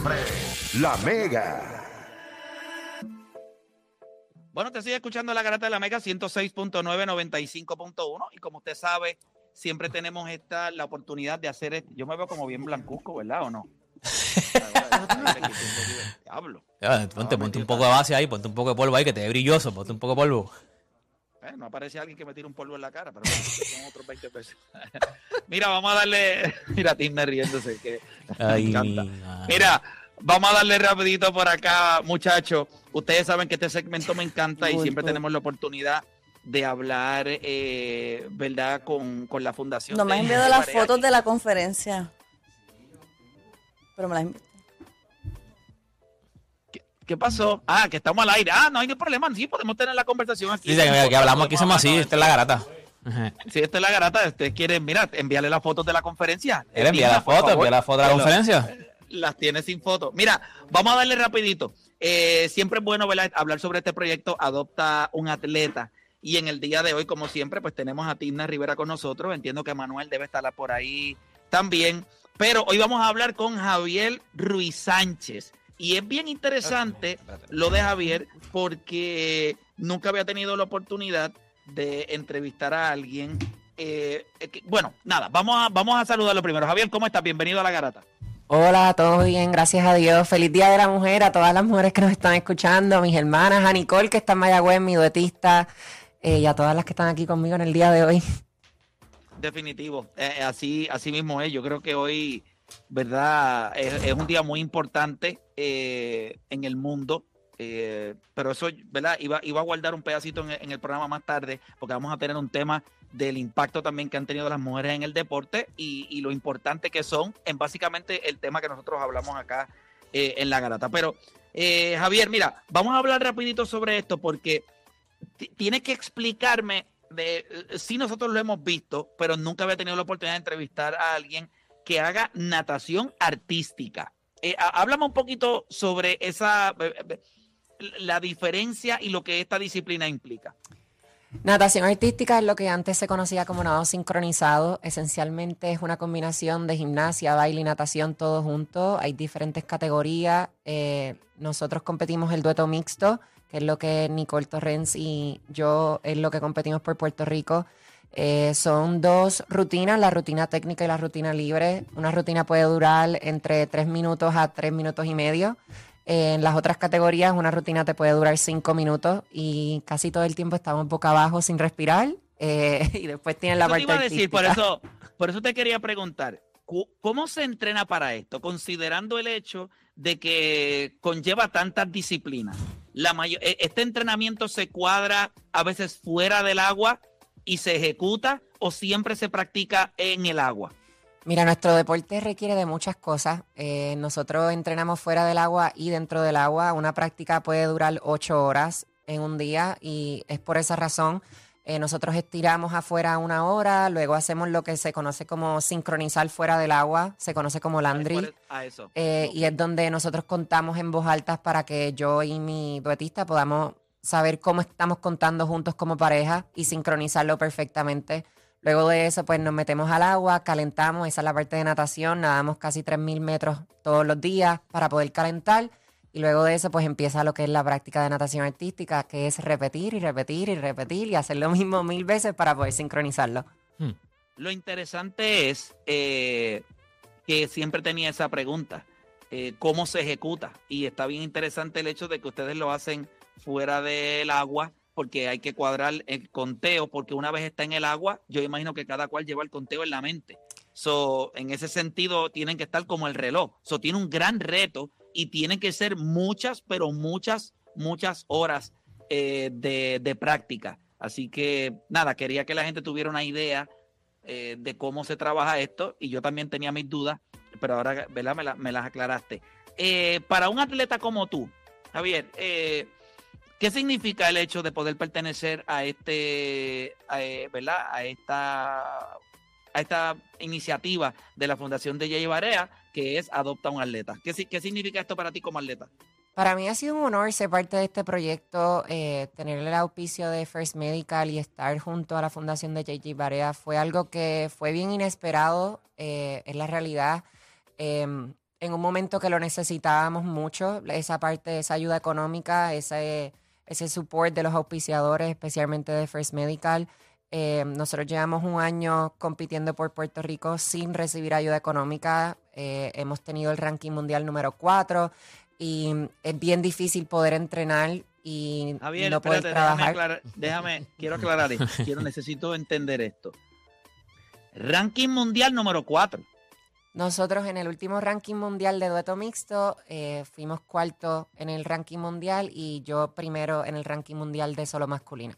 siempre, la Mega. Bueno, te sigue escuchando la garata de la Mega 106.9, 95.1 y como usted sabe, siempre tenemos esta la oportunidad de hacer esto. Yo me veo como bien blancuzco, ¿verdad o no? Diablo. Ponte, ponte un poco de base ahí, ponte un poco de polvo ahí, que te dé brilloso, ponte un poco de polvo. Eh, no aparece alguien que me tire un polvo en la cara, pero bueno, son otros 20 pesos. Mira, vamos a darle. Mira, Timna riéndose. Que Ay, me encanta. ah. Mira, vamos a darle rapidito por acá, muchachos. Ustedes saben que este segmento me encanta y siempre tenemos la oportunidad de hablar, eh, ¿verdad? Con, con la fundación. No me has enviado las fotos aquí. de la conferencia. Pero me las ¿Qué pasó? Ah, que estamos al aire. Ah, no hay ningún problema. Sí, podemos tener la conversación aquí. Dice que, que hablamos aquí, somos así, esta es la garata. Ajá. Si esta es la garata, ustedes quieren, mira, envíale las fotos de la conferencia. Él envía Tina, la foto, envía la foto de la Pero- conferencia. las tiene sin foto. Mira, vamos a darle rapidito. Eh, siempre es bueno ¿verdad? hablar sobre este proyecto Adopta un Atleta. Y en el día de hoy, como siempre, pues tenemos a Tina Rivera con nosotros. Entiendo que Manuel debe estar por ahí también. Pero hoy vamos a hablar con Javier Ruiz Sánchez. Y es bien interesante lo de Javier porque nunca había tenido la oportunidad de entrevistar a alguien. eh, eh, que- bueno, nada, vamos a, vamos a saludarlo primero. Javier, ¿cómo estás? Bienvenido a la garata. Hola, todo bien, gracias a Dios. Feliz Día de la Mujer a todas las mujeres que nos están escuchando, a mis hermanas, a Nicole que está en Mayagüez, mi duetista, eh, y a todas las que están aquí conmigo en el día de hoy. Definitivo, Eh, así, así mismo es. Yo creo que hoy, ¿verdad? Es, un día muy importante eh, en el mundo. eh, pero eso, ¿verdad? Iba, iba a guardar un pedacito en, el- programa más tarde, porque vamos a tener un tema del impacto también que han tenido las mujeres en el deporte y, lo importante que son en básicamente el tema que nosotros hablamos acá eh, en la garata. Pero, eh, Javier, mira, vamos a hablar rapidito sobre esto porque ti- tienes que explicarme de sí nosotros lo hemos visto, pero nunca había tenido la oportunidad de entrevistar a alguien que haga natación artística. Eh, há- háblame un poquito sobre esa eh, eh, la diferencia y lo que esta disciplina implica. Natación artística es lo que antes se conocía como nado sincronizado. Esencialmente es una combinación de gimnasia, baile y natación todo junto. Hay diferentes categorías. Eh, nosotros competimos el dueto mixto, que es lo que Nicole Torrens y yo es lo que competimos por Puerto Rico. Eh, son dos rutinas, la rutina técnica y la rutina libre. Una rutina puede durar entre tres minutos a tres minutos y medio. En las otras categorías, una rutina te puede durar cinco minutos y casi todo el tiempo estamos boca abajo sin respirar. eh, y después tienes la Eso te parte iba a decir, por eso, por eso te quería preguntar, ¿cómo se entrena para esto? Considerando el hecho de que conlleva tantas disciplinas. La mayo- e- este entrenamiento se cuadra a veces fuera del agua y se ejecuta o siempre se practica en el agua. Mira, nuestro deporte requiere de muchas cosas. Eh, nosotros entrenamos fuera del agua y dentro del agua. Una práctica puede durar ocho horas en un día y es por esa razón. eh, nosotros estiramos afuera una hora, luego hacemos lo que se conoce como sincronizar fuera del agua, se conoce como landry. ¿Cuál es? A eso. Eh. Y es donde nosotros contamos en voz alta para que yo y mi duetista podamos saber cómo estamos contando juntos como pareja y sincronizarlo perfectamente. Luego de eso, pues nos metemos al agua, calentamos, esa es la parte de natación, nadamos casi 3.000 metros todos los días para poder calentar. Y luego de eso, pues empieza lo que es la práctica de natación artística, que es repetir y repetir y repetir y hacer lo mismo mil veces para poder sincronizarlo. Lo interesante es eh, que siempre tenía esa pregunta, eh, ¿cómo se ejecuta? Y está bien interesante el hecho de que ustedes lo hacen fuera del agua, porque hay que cuadrar el conteo, porque una vez está en el agua, yo imagino que cada cual lleva el conteo en la mente. So, en ese sentido, tienen que estar como el reloj. So, tiene un gran reto y tienen que ser muchas, pero muchas, muchas horas eh, de, de práctica. Así que, nada, quería que la gente tuviera una idea eh, de cómo se trabaja esto y yo también tenía mis dudas, pero ahora ¿verdad? Me, la- me las aclaraste. Eh, para un atleta como tú, Javier, eh, ¿qué significa el hecho de poder pertenecer a este, eh, ¿verdad? A esta, a esta iniciativa de la Fundación de Jay Barea, que es Adopta un Atleta? ¿Qué, si- ¿Qué significa esto para ti como atleta? Para mí ha sido un honor ser parte de este proyecto, eh, tener el auspicio de First Medical y estar junto a la fundación de JJ Barea fue algo que fue bien inesperado, eh, es la realidad. Eh, en un momento que lo necesitábamos mucho, esa parte, esa ayuda económica, ese, ese support de los auspiciadores, especialmente de First Medical. Eh, nosotros llevamos un año compitiendo por Puerto Rico sin recibir ayuda económica. Eh, hemos tenido el ranking mundial número 4 y es bien difícil poder entrenar y Javier, no poder espérate, déjame, trabajar. aclarar- déjame, quiero aclarar esto. Quiero, necesito entender esto. Ranking mundial número 4. Nosotros en el último ranking mundial de dueto mixto eh, fuimos cuarto en el ranking mundial y yo primero en el ranking mundial de solo masculino.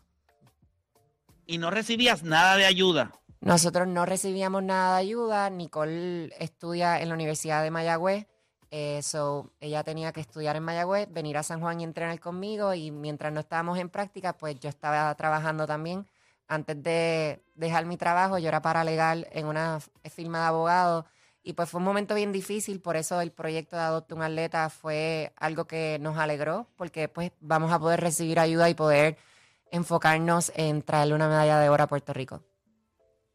Y no recibías nada de ayuda. Nosotros no recibíamos nada de ayuda. Nicole estudia en la Universidad de Mayagüez. eh, so, ella tenía que estudiar en Mayagüez, venir a San Juan y entrenar conmigo. Y mientras no estábamos en práctica, pues yo estaba trabajando también. Antes de dejar mi trabajo, yo era paralegal en una firma de abogados. Y pues fue un momento bien difícil, por eso el proyecto de Adopta un Atleta fue algo que nos alegró, porque pues vamos a poder recibir ayuda y poder enfocarnos en traerle una medalla de oro a Puerto Rico.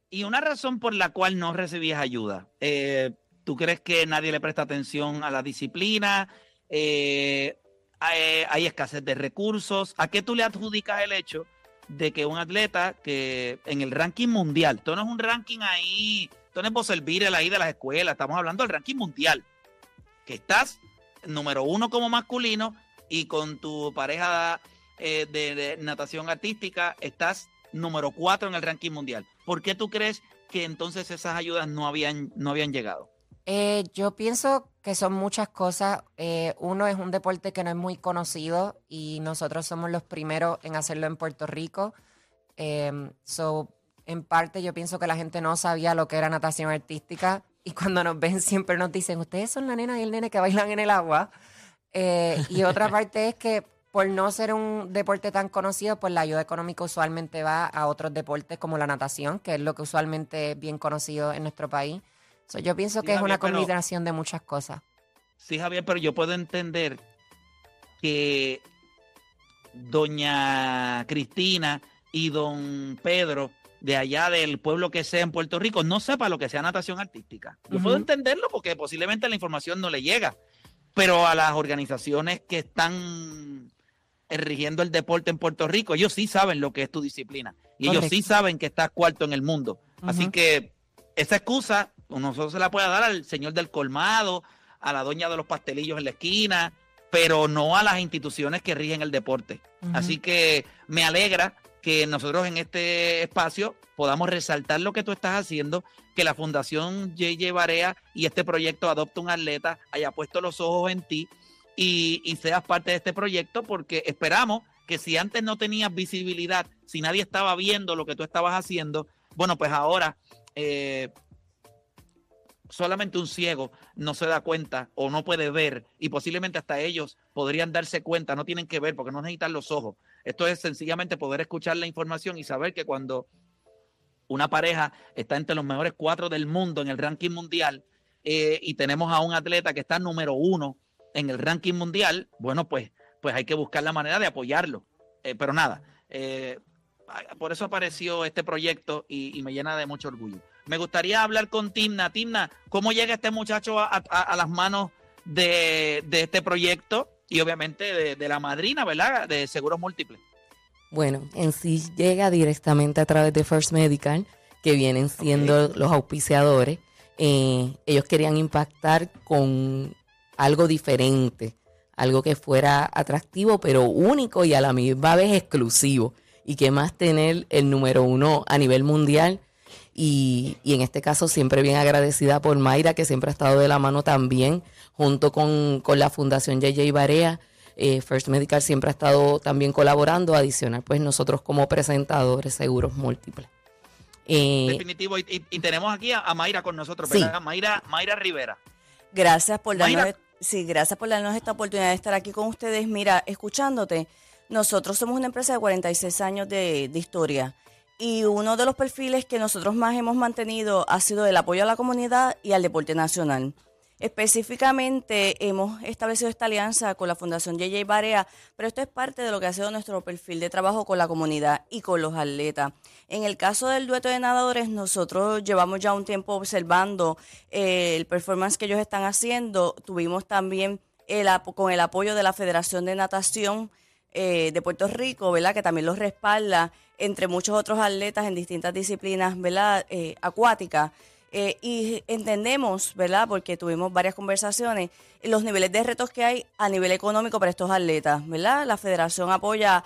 Y una razón por la cual no recibías ayuda. eh, ¿Tú crees que nadie le presta atención a la disciplina? Eh, hay, escasez de recursos. ¿A qué tú le adjudicas el hecho de que un atleta que en el ranking mundial, esto no es un ranking ahí, esto es servir el ahí de las escuelas, estamos hablando del ranking mundial, que estás número uno como masculino y con tu pareja eh, de, natación artística estás número cuatro en el ranking mundial. ¿Por qué tú crees que entonces esas ayudas no habían, no habían llegado? Eh, yo pienso que son muchas cosas. Eh, uno es un deporte que no es muy conocido y nosotros somos los primeros en hacerlo en Puerto Rico. So, en parte yo pienso que la gente no sabía lo que era natación artística y cuando nos ven siempre nos dicen, ustedes son la nena y el nene que bailan en el agua. Eh, y otra parte es que por no ser un deporte tan conocido, pues la ayuda económica usualmente va a otros deportes como la natación, que es lo que usualmente es bien conocido en nuestro país. So, yo pienso Sí, que es una pero- combinación de muchas cosas. Sí, Javier, pero yo puedo entender que doña Cristina y don Pedro de allá del pueblo que sea en Puerto Rico no sepa lo que sea natación artística. Yo puedo entenderlo porque posiblemente la información no le llega, pero a las organizaciones que están rigiendo el deporte en Puerto Rico, ellos sí saben lo que es tu disciplina y ellos sí saben que estás cuarto en el mundo. Así que esa excusa nosotros se la puede dar al señor del colmado, a la doña de los pastelillos en la esquina, pero no a las instituciones que rigen el deporte. Así que me alegra que nosotros en este espacio podamos resaltar lo que tú estás haciendo, que la Fundación JJ Barea y este proyecto Adopta un Atleta haya puesto los ojos en ti y, seas parte de este proyecto, porque esperamos que si antes no tenías visibilidad, si nadie estaba viendo lo que tú estabas haciendo, bueno, pues ahora eh, solamente un ciego no se da cuenta o no puede ver y posiblemente hasta ellos podrían darse cuenta, no tienen que ver porque no necesitan los ojos. Esto es sencillamente poder escuchar la información y saber que cuando una pareja está entre los mejores cuatro del mundo en el ranking mundial eh, y tenemos a un atleta que está número uno en el ranking mundial, bueno, pues, pues hay que buscar la manera de apoyarlo. Eh, pero nada, eh, por eso apareció este proyecto y, y me llena de mucho orgullo. Me gustaría hablar con Timna. Timna, ¿cómo llega este muchacho a, a- a las manos de, de este proyecto? Y obviamente de, de la madrina, ¿verdad? De Seguros Múltiples. Bueno, en sí llega directamente a través de First Medical, que vienen siendo los auspiciadores. Eh, ellos querían impactar con algo diferente, algo que fuera atractivo, pero único y a la misma vez exclusivo. Y que más tener el número uno a nivel mundial. Y, y en este caso siempre bien agradecida por Mayra, que siempre ha estado de la mano también, junto con, con la Fundación JJ Barea. Eh, First Medical siempre ha estado también colaborando, adicional, pues nosotros como presentadores seguros múltiples. Eh, Definitivo. Y, y- y tenemos aquí a, a Mayra con nosotros, Sí. ¿verdad? Mayra, Mayra Rivera. Gracias por darnos, Mayra. sí, gracias por darnos esta oportunidad de estar aquí con ustedes. Mira, escuchándote, nosotros somos una empresa de 46 años de, de historia y uno de los perfiles que nosotros más hemos mantenido ha sido el apoyo a la comunidad y al deporte nacional. Específicamente hemos establecido esta alianza con la Fundación JJ Barea, pero esto es parte de lo que ha sido nuestro perfil de trabajo con la comunidad y con los atletas. En el caso del dueto de nadadores, nosotros llevamos ya un tiempo observando eh, el performance que ellos están haciendo. Tuvimos también con el apoyo de la Federación de Natación eh, de Puerto Rico, ¿verdad? Que también los respalda, entre muchos otros atletas en distintas disciplinas, ¿verdad? Eh, acuáticas. Eh, y entendemos, ¿verdad? Porque tuvimos varias conversaciones, los niveles de retos que hay a nivel económico para estos atletas, ¿verdad? La federación apoya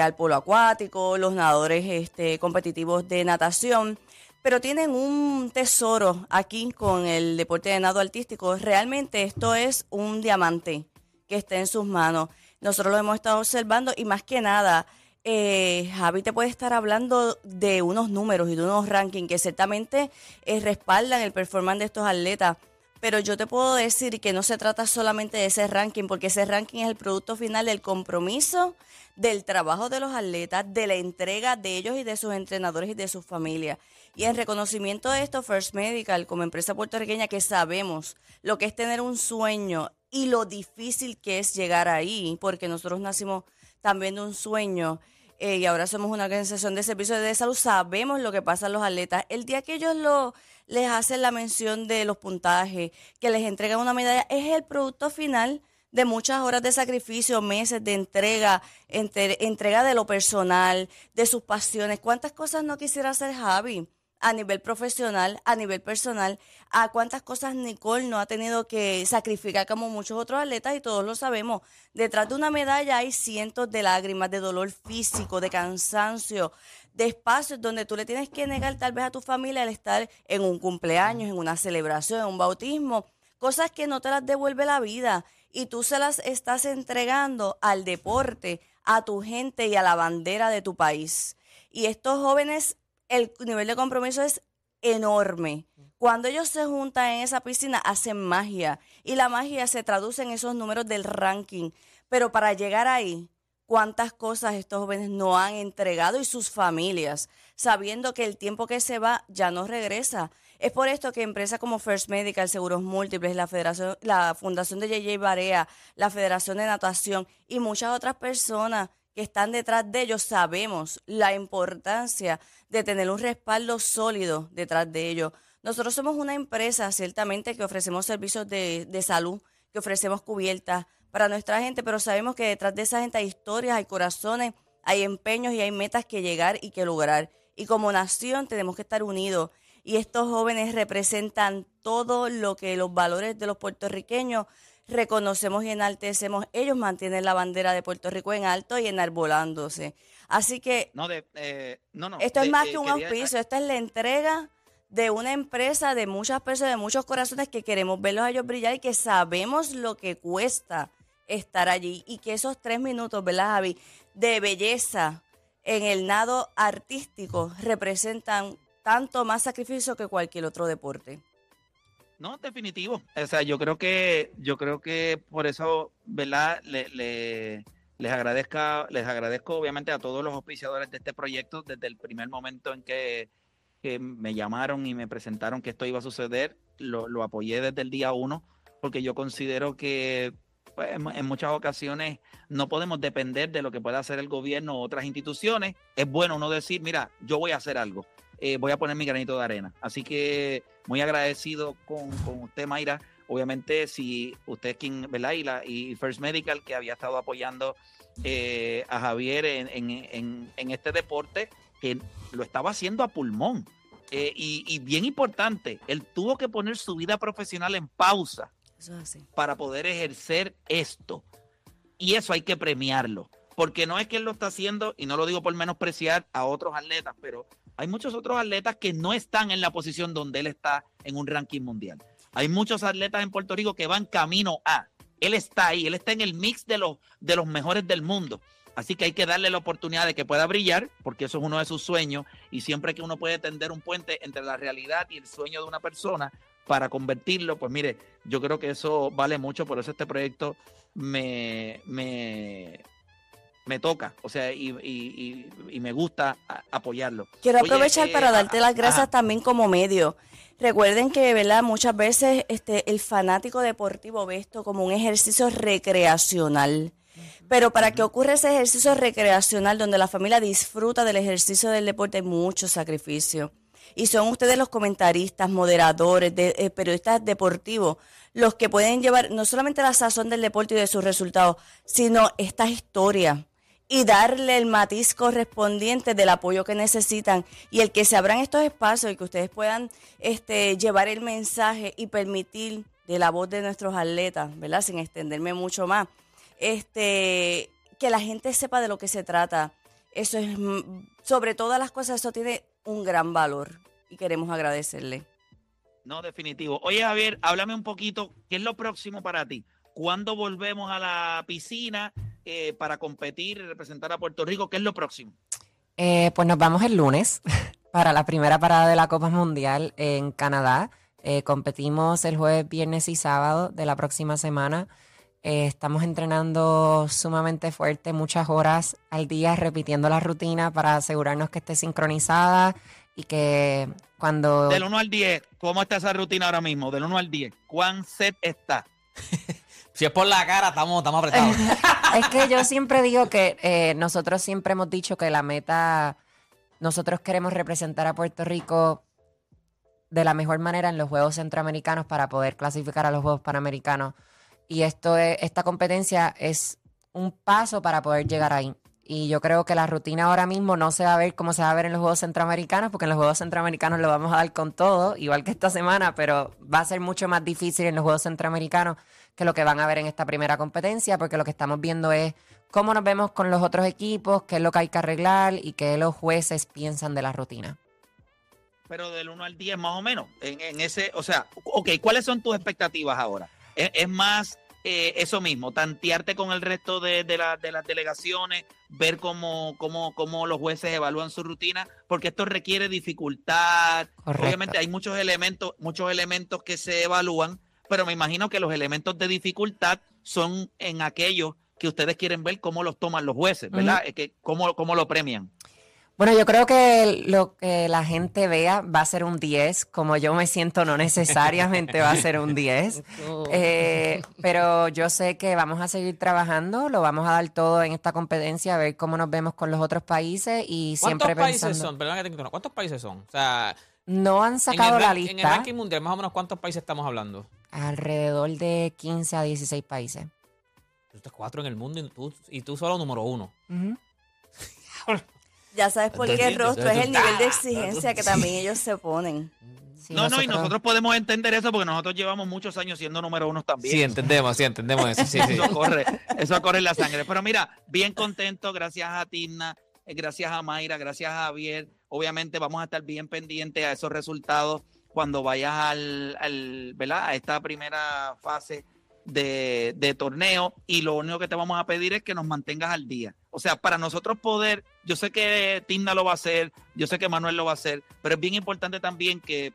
al polo acuático, los nadadores este, competitivos de natación, pero tienen un tesoro aquí con el deporte de nado artístico. Realmente esto es un diamante que está en sus manos. Nosotros lo hemos estado observando y más que nada, eh, Javi te puede estar hablando de unos números y de unos rankings que ciertamente eh, respaldan el performance de estos atletas. Pero yo te puedo decir que no se trata solamente de ese ranking, porque ese ranking es el producto final del compromiso, del trabajo de los atletas, de la entrega de ellos y de sus entrenadores y de sus familias. Y en reconocimiento de esto, First Medical, como empresa puertorriqueña que sabemos lo que es tener un sueño y lo difícil que es llegar ahí, porque nosotros nacimos también de un sueño eh, y ahora somos una organización de servicios de salud, sabemos lo que pasa a los atletas. El día que ellos lo, les hacen la mención de los puntajes, que les entregan una medalla, es el producto final de muchas horas de sacrificio, meses de entrega, entrega de lo personal, de sus pasiones. ¿Cuántas cosas no quisiera hacer Javi? A nivel profesional, a nivel personal, a cuántas cosas Nicole no ha tenido que sacrificar como muchos otros atletas y todos lo sabemos. Detrás de una medalla hay cientos de lágrimas, de dolor físico, de cansancio, de espacios donde tú le tienes que negar tal vez a tu familia el estar en un cumpleaños, en una celebración, en un bautismo, cosas que no te las devuelve la vida y tú se las estás entregando al deporte, a tu gente y a la bandera de tu país. Y estos jóvenes el nivel de compromiso es enorme. Cuando ellos se juntan en esa piscina, hacen magia. Y la magia se traduce en esos números del ranking. Pero para llegar ahí, cuántas cosas estos jóvenes no han entregado y sus familias, sabiendo que el tiempo que se va ya no regresa. Es por esto que empresas como First Medical, Seguros Múltiples, la Federación, la Fundación de JJ Barea, la Federación de Natación y muchas otras personas que están detrás de ellos, sabemos la importancia de tener un respaldo sólido detrás de ellos. Nosotros somos una empresa, ciertamente, que ofrecemos servicios de, salud, que ofrecemos cubiertas para nuestra gente, pero sabemos que detrás de esa gente hay historias, hay corazones, hay empeños y hay metas que llegar y que lograr. Y como nación tenemos que estar unidos. Y estos jóvenes representan todo lo que los valores de los puertorriqueños reconocemos y enaltecemos. Ellos mantienen la bandera de Puerto Rico en alto y enarbolándose. Así que no, de, eh, no, no, esto es más que un auspicio, esta es la entrega de una empresa, de muchas personas, de muchos corazones que queremos verlos a ellos brillar y que sabemos lo que cuesta estar allí y que esos tres minutos, ¿verdad, Javi? De belleza en el nado artístico representan tanto más sacrificio que cualquier otro deporte. No, definitivo. O sea, yo creo que, yo creo que por eso, ¿verdad? Le, les agradezca, les agradezco obviamente a todos los auspiciadores de este proyecto desde el primer momento en que, me llamaron y me presentaron que esto iba a suceder. Lo, lo apoyé desde el día uno, porque yo considero que pues, en muchas ocasiones no podemos depender de lo que pueda hacer el gobierno o otras instituciones. Es bueno uno decir, mira, yo voy a hacer algo. Eh, voy a poner mi granito de arena. Así que muy agradecido con, usted, Mayra. Obviamente, si usted es quien, ¿verdad? Y, la, y First Medical, que había estado apoyando eh, a Javier en, este deporte, que lo estaba haciendo a pulmón. Eh, y, bien importante, él tuvo que poner su vida profesional en pausa para poder ejercer esto. Y eso hay que premiarlo. Porque no es que él lo está haciendo, y no lo digo por menospreciar a otros atletas, pero hay muchos otros atletas que no están en la posición donde él está en un ranking mundial. Hay muchos atletas en Puerto Rico que van camino a. Él está ahí, él está en el mix de los, de los mejores del mundo. Así que hay que darle la oportunidad de que pueda brillar, porque eso es uno de sus sueños. Y siempre que uno puede tender un puente entre la realidad y el sueño de una persona para convertirlo, pues mire, yo creo que eso vale mucho. Por eso este proyecto me, me, me toca, o sea, y, y- y- y me gusta apoyarlo. Quiero Oye, aprovechar eh, para darte las gracias ajá. también como medio. Recuerden que, ¿verdad? Muchas veces este, el fanático deportivo ve esto como un ejercicio recreacional. Pero para que ocurra ese ejercicio recreacional donde la familia disfruta del ejercicio del deporte hay mucho sacrificio. Y son ustedes los comentaristas, moderadores, de- eh, periodistas deportivos, los que pueden llevar no solamente la sazón del deporte y de sus resultados, sino esta historia y darle el matiz correspondiente del apoyo que necesitan y el que se abran estos espacios y que ustedes puedan este, llevar el mensaje y permitir de la voz de nuestros atletas, ¿verdad? Sin extenderme mucho más, este, que la gente sepa de lo que se trata. Eso es, mm, sobre todas las cosas, eso tiene un gran valor y queremos agradecerle. No, definitivo. Oye, Javier, háblame un poquito, ¿qué es lo próximo para ti? ¿Cuándo volvemos a la piscina eh, para competir y representar a Puerto Rico? ¿Qué es lo próximo? Eh, pues nos vamos el lunes para la primera parada de la Copa Mundial en Canadá. Eh, competimos el jueves, viernes y sábado de la próxima semana. Eh, estamos entrenando sumamente fuerte, muchas horas al día, repitiendo la rutina para asegurarnos que esté sincronizada y que cuando... Del 1 al 10, ¿cómo está esa rutina ahora mismo? Del 1 al 10, ¿cuán set está? Si es por la cara, estamos, estamos apretados. Es que yo siempre digo que eh, nosotros siempre hemos dicho que la meta, nosotros queremos representar a Puerto Rico de la mejor manera en los Juegos Centroamericanos para poder clasificar a los Juegos Panamericanos. Y esto es- esta competencia es un paso para poder llegar ahí. Y yo creo que la rutina ahora mismo no se va a ver como se va a ver en los Juegos Centroamericanos, porque en los Juegos Centroamericanos lo vamos a dar con todo, igual que esta semana, pero va a ser mucho más difícil en los Juegos Centroamericanos que lo que van a ver en esta primera competencia, porque lo que estamos viendo es cómo nos vemos con los otros equipos, qué es lo que hay que arreglar y qué los jueces piensan de la rutina. Pero del 1 al 10 más o menos. En, en ese, o sea, ok, ¿cuáles son tus expectativas ahora? ¿Es, es más eh, eso mismo, tantearte con el resto de, de la- de las delegaciones, ver cómo, cómo, cómo los jueces evalúan su rutina? Porque esto requiere dificultad. Correcto. Obviamente hay muchos elementos, muchos elementos que se evalúan, pero me imagino que los elementos de dificultad son en aquellos que ustedes quieren ver cómo los toman los jueces, ¿verdad? Es que cómo, cómo lo premian. Bueno, yo creo que lo que la gente vea va a ser un 10, como yo me siento no necesariamente va a ser un 10. Eh, pero yo sé que vamos a seguir trabajando, lo vamos a dar todo en esta competencia, a ver cómo nos vemos con los otros países y ¿Cuántos siempre países pensando. son? Perdón que te interrumpa. ¿Cuántos países son? O sea, No han sacado el, la ran- en el lista. ranking mundial, más o menos, ¿cuántos países estamos hablando? Alrededor de 15 a 16 países. Tú estás cuatro en el mundo y tú, y tú solo número uno. Ya sabes por qué Entonces, rostro, es el nivel de entonces, exigencia que también ellos se ponen. Sí, no, no, y nosotros podemos entender eso porque nosotros llevamos muchos años siendo número uno también. Sí, entendemos, sí, entendemos eso. Sí, sí. Eso corre, eso corre en la sangre. Pero mira, bien contento, gracias a Tina, eh, gracias a Mayra, gracias a Javier. Obviamente vamos a estar bien pendientes a esos resultados cuando vayas al, a esta primera fase de, de torneo y lo único que te vamos a pedir es que nos mantengas al día. O sea, para nosotros poder, yo sé que Tina lo va a hacer, yo sé que Manuel lo va a hacer, pero es bien importante también que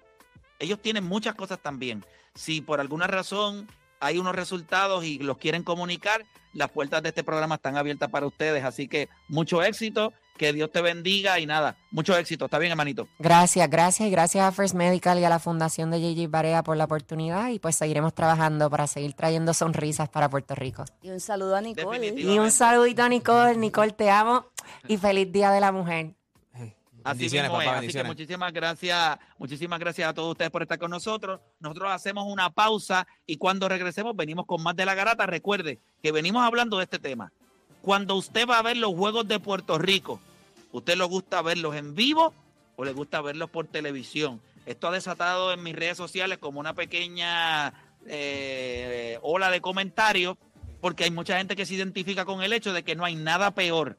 ellos tienen muchas cosas también. Si por alguna razón hay unos resultados y los quieren comunicar, las puertas de este programa están abiertas para ustedes. Así que mucho éxito, que Dios te bendiga y nada, mucho éxito. ¿Está bien, hermanito? Gracias, gracias y gracias a First Medical y a la Fundación de JJ Barea por la oportunidad y pues seguiremos trabajando para seguir trayendo sonrisas para Puerto Rico. Y un saludo a Nicole. Y un saludito a Nicole, Nicole te amo y feliz Día de la Mujer. Así mismo es. papá, Así que muchísimas gracias, muchísimas gracias a todos ustedes por estar con nosotros. Nosotros hacemos una pausa y cuando regresemos venimos con más de la garata. Recuerde que venimos hablando de este tema. Cuando usted va a ver los Juegos de Puerto Rico, ¿usted le gusta verlos en vivo o le gusta verlos por televisión? Esto ha desatado en mis redes sociales como una pequeña eh, ola de comentarios porque hay mucha gente que se identifica con el hecho de que no hay nada peor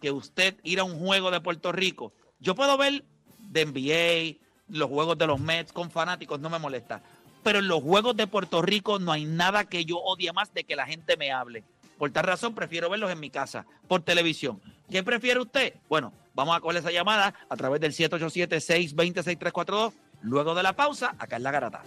que usted ir a un juego de Puerto Rico. Yo puedo ver de NBA, los juegos de los Mets con fanáticos, no me molesta. Pero en los juegos de Puerto Rico no hay nada que yo odie más de que la gente me hable. Por tal razón, prefiero verlos en mi casa, por televisión. ¿Qué prefiere usted? Bueno, vamos a coger esa llamada a través del 787-620-6342. Luego de la pausa, acá en La Garata.